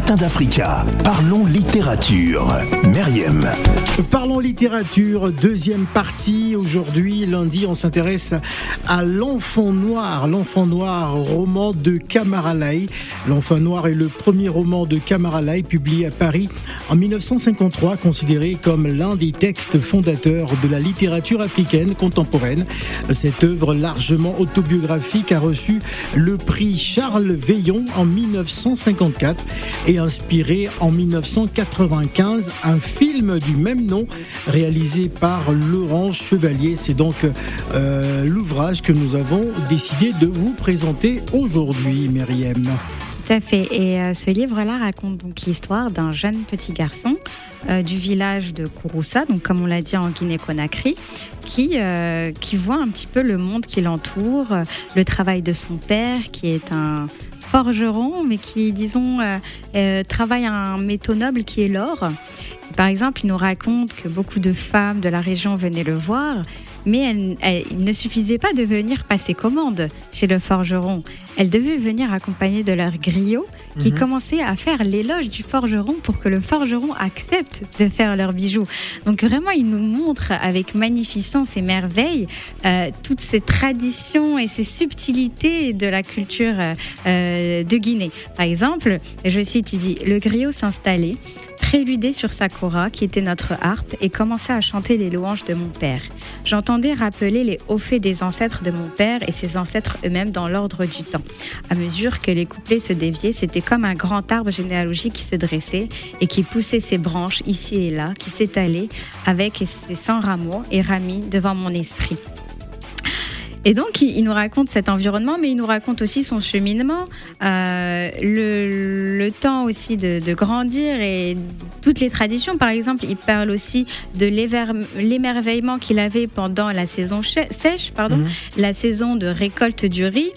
Matin d'Africa. Parlons littérature. Meriem. Parlons littérature, deuxième partie. Aujourd'hui, lundi, on s'intéresse à L'Enfant Noir. L'Enfant Noir, roman de Kamaralai. L'Enfant Noir est le premier roman de Kamaralai publié à Paris en 1953, considéré comme l'un des textes fondateurs de la littérature africaine contemporaine. Cette œuvre largement autobiographique a reçu le prix Charles Veillon en 1954 et inspiré en 1995 un film du même nom réalisé par Laurent Chevalier. C'est donc euh, l'ouvrage que nous avons décidé de vous présenter aujourd'hui, Myriam. Tout à fait. Et euh, ce livre-là raconte donc l'histoire d'un jeune petit garçon euh, du village de Kouroussa, donc comme on l'a dit en Guinée-Conakry, qui, qui voit un petit peu le monde qui l'entoure, le travail de son père, qui est un forgeron, mais qui, disons, travaille à un métaux noble qui est l'or. Par exemple, il nous raconte que beaucoup de femmes de la région venaient le voir, mais il ne suffisait pas de venir passer commande chez le forgeron. Elles devaient venir accompagnées de leur griot qui mhm. commençait à faire l'éloge du forgeron pour que le forgeron accepte de faire leurs bijoux. Donc vraiment, il nous montre avec magnificence et merveille euh, toutes ces traditions et ces subtilités de la culture euh, de Guinée. Par exemple, je cite, il dit, le griot s'installait préludait sur sa kora, qui était notre harpe, et commençait à chanter les louanges de mon père. J'entendais rappeler les hauts faits des ancêtres de mon père et ses ancêtres eux-mêmes dans l'ordre du temps. À mesure que les couplets se déviaient, c'était comme un grand arbre généalogique qui se dressait et qui poussait ses branches ici et là, qui s'étalait avec ses 100 rameaux et ramis devant mon esprit. Et donc, il, nous raconte cet environnement, mais il nous raconte aussi son cheminement, euh, le, temps aussi de, grandir et toutes les traditions. Par exemple, il parle aussi de l'émerveillement qu'il avait pendant la saison sèche, pardon, mhm. la saison de récolte du riz.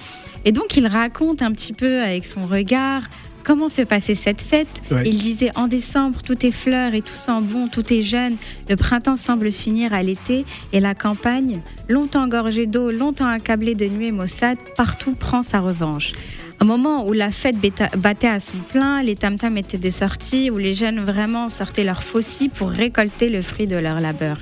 Et donc, il raconte un petit peu avec son regard comment se passait cette fête. Il disait en décembre, tout est fleurs et tout sent bon, tout est jeune. Le printemps semble s'unir à l'été et la campagne, longtemps gorgée d'eau, longtemps accablée de nuées maussades, partout prend sa revanche. Un moment où la fête battait à son plein, les tam-tams étaient des sorties, où les jeunes vraiment sortaient leurs faucilles pour récolter le fruit de leur labeur.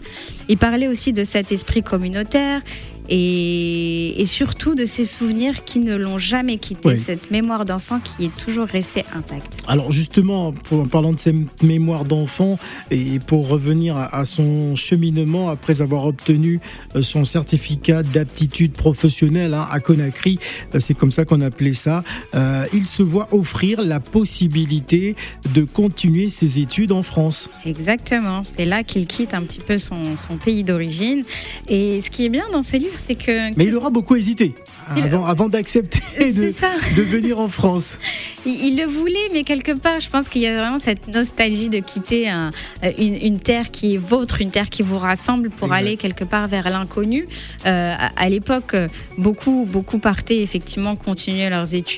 Il parlait aussi de cet esprit communautaire et, surtout de ces souvenirs qui ne l'ont jamais quitté, cette mémoire d'enfant qui est toujours restée intacte. Alors justement, en parlant de cette mémoire d'enfant et pour revenir à, son cheminement après avoir obtenu euh, son certificat d'aptitude professionnelle hein, à Conakry, euh, c'est comme ça qu'on appelait ça, euh, il se voit offrir la possibilité de continuer ses études en France. Exactement, c'est là qu'il quitte un petit peu son, son pays d'origine. Et ce qui est bien dans ce livre, que. Mais il aura beaucoup hésité avant, d'accepter de, de, venir en France. Il, le voulait, mais quelque part, je pense qu'il y a vraiment cette nostalgie de quitter un, une, terre qui est vôtre, une terre qui vous rassemble pour aller quelque part vers l'inconnu. Euh, à, l'époque, beaucoup, beaucoup partaient effectivement continuer leurs études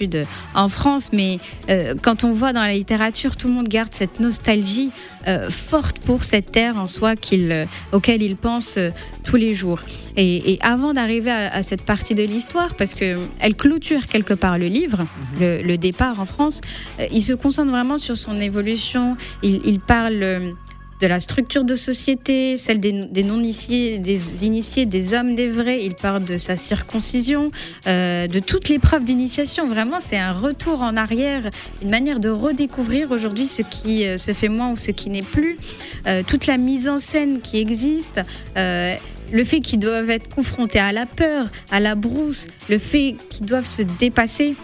en France, mais euh, quand on voit dans la littérature, tout le monde garde cette nostalgie euh, forte pour cette terre en soi qu'il, auquel il pense tous les jours. Et, avant d'arriver à, cette partie de l'histoire, parce qu'elle clôture quelque part le livre, mhm. le, départ en France, euh, il se concentre vraiment sur son évolution. Il, parle euh, de la structure de société, celle des, non-initiés, des initiés, des hommes des vrais. Il parle de sa circoncision, euh, de toutes les preuves d'initiation. Vraiment, c'est un retour en arrière, une manière de redécouvrir aujourd'hui ce qui se fait moins ou ce qui n'est plus. toute la mise en scène qui existe le fait qu'ils doivent être confrontés à la peur, à la brousse, le fait qu'ils doivent se dépasser.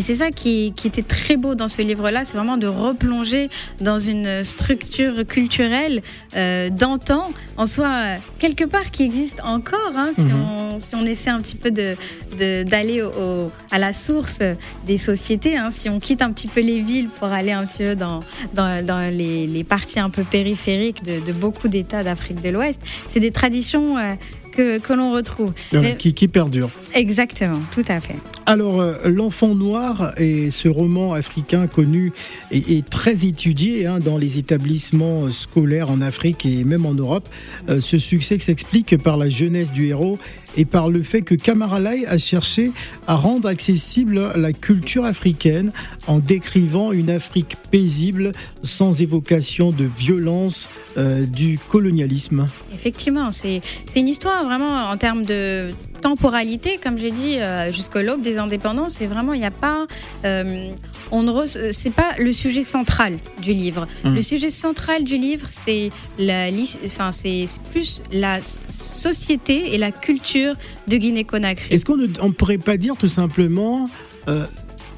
Et c'est ça qui, était très beau dans ce livre-là, c'est vraiment de replonger dans une structure culturelle euh, d'antan, en soi, quelque part qui existe encore, hein, si, mhm. on, si, on, essaie un petit peu d'aller de, à la source des sociétés, hein, si on quitte un petit peu les villes pour aller un petit peu dans, dans, les, parties un peu périphériques de, beaucoup d'États d'Afrique de l'Ouest. C'est des traditions euh, que, que l'on retrouve. qui, qui perdurent. Exactement, tout à fait. Alors, euh, L'Enfant Noir est ce roman africain connu et, très étudié hein, dans les établissements scolaires en Afrique et même en Europe. Euh, ce succès s'explique par la jeunesse du héros et par le fait que Kamaralai a cherché à rendre accessible la culture africaine en décrivant une Afrique paisible sans évocation de violence euh, du colonialisme. Effectivement, c'est une histoire vraiment en termes de temporalité, comme j'ai dit, euh, jusqu'à l'aube des indépendances, c'est vraiment, il n'y a pas, euh, on ne c'est pas le sujet central du livre. Mmh. Le sujet central du livre, c'est la, enfin, c'est plus la société et la culture de Guinée-Conakry. Est-ce qu'on ne pourrait pas dire tout simplement euh,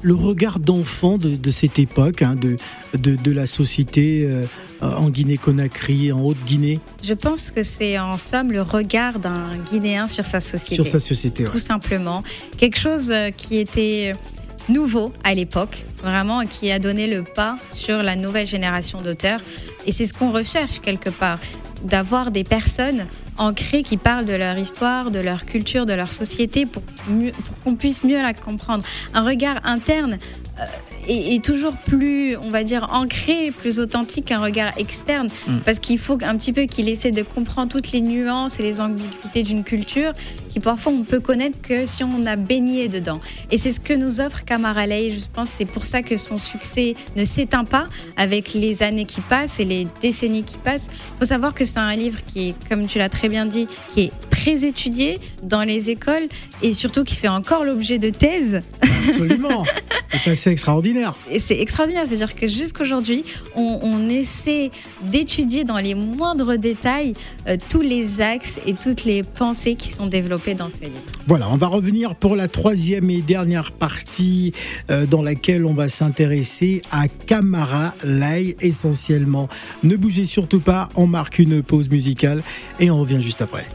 le regard d'enfant de, cette époque, hein, de, de, la société euh, en Guinée-Conakry, en Haute-Guinée Je pense que c'est en somme le regard d'un Guinéen sur sa société. Sur sa société, Tout simplement. Quelque chose euh, qui était nouveau à l'époque, vraiment, qui a donné le pas sur la nouvelle génération d'auteurs. Et c'est ce qu'on recherche quelque part, d'avoir des personnes ancrées qui parlent de leur histoire, de leur culture, de leur société pour, pour qu'on puisse mieux la comprendre. Un regard interne euh, est, toujours plus, on va dire, ancré, plus authentique qu'un regard externe. Mm. Parce qu'il faut un petit peu qu'il essaie de comprendre toutes les nuances et les ambiguïtés d'une culture qui parfois on peut connaître que si on a baigné dedans. Et c'est ce que nous offre Kamaralei. Je pense c'est pour ça que son succès ne s'éteint pas avec les années qui passent et les décennies qui passent. Il faut savoir que c'est un livre qui est, comme tu l'as très bien dit, qui est très étudié dans les écoles et surtout qui fait encore l'objet de thèses. Absolument. c'est assez extraordinaire. Et c'est extraordinaire, c'est-à-dire que jusqu'aujourd'hui, on, on essaie d'étudier dans les moindres détails euh, tous les axes et toutes les pensées qui sont développées dans ce livre. Voilà, on va revenir pour la troisième et dernière partie euh, dans laquelle on va s'intéresser à Camara Lai essentiellement. Ne bougez surtout pas, on marque une pause musicale et on revient juste après.